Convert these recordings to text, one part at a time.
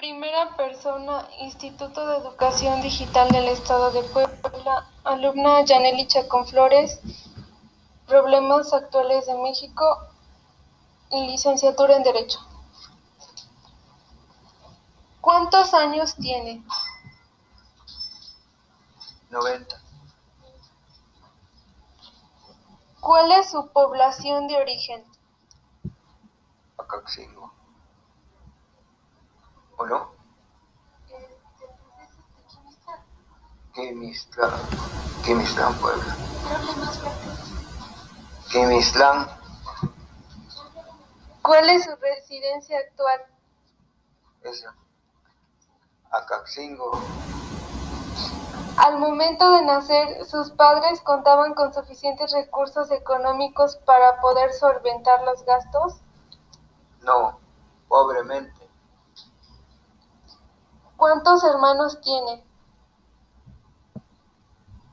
Primera persona, Instituto de Educación Digital del Estado de Puebla, alumna Yaneli Chacón Flores, Problemas actuales de México, licenciatura en Derecho. ¿Cuántos años tiene? 90. ¿Cuál es su población de origen? Acaxingo. ¿O no? Quemistlán. Quemistlán, Puebla. Quemistlán. ¿Cuál es su residencia actual? Esa. Acaxingo. Al momento de nacer, sus padres contaban con suficientes recursos económicos para poder solventar los gastos. No, pobremente. ¿Cuántos hermanos tiene?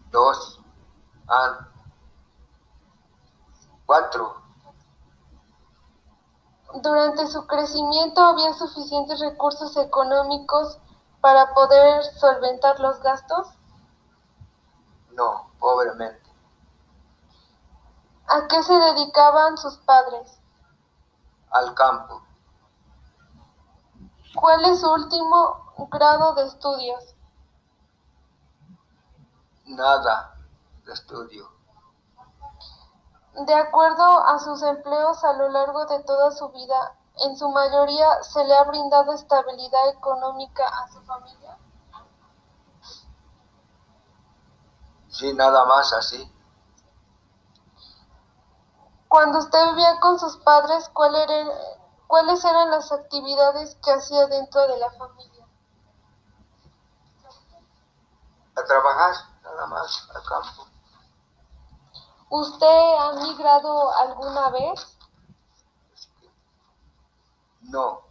Dos. Ah. Cuatro. Durante su crecimiento había suficientes recursos económicos para poder solventar los gastos. No, pobremente. ¿A qué se dedicaban sus padres? Al campo. ¿Cuál es su último grado de estudios? Nada de estudio. De acuerdo a sus empleos a lo largo de toda su vida, en su mayoría se le ha brindado estabilidad económica a su familia. Sí, nada más así. Cuando usted vivía con sus padres, ¿cuál eran, ¿cuáles eran las actividades que hacía dentro de la familia? A trabajar, nada más, al campo. ¿Usted ha migrado alguna vez? No,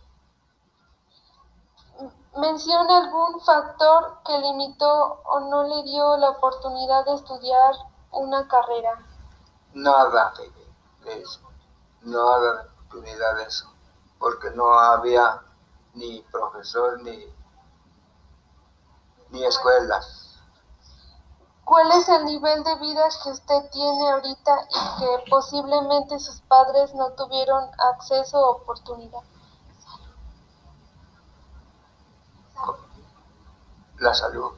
Mencione algún factor que limitó o no le dio la oportunidad de estudiar una carrera. nada de eso. Nada de oportunidad de eso. Porque no había ni profesor ni, ni escuelas. ¿Cuál es el nivel de vida que usted tiene ahorita y que posiblemente sus padres no tuvieron acceso o oportunidad? La salud.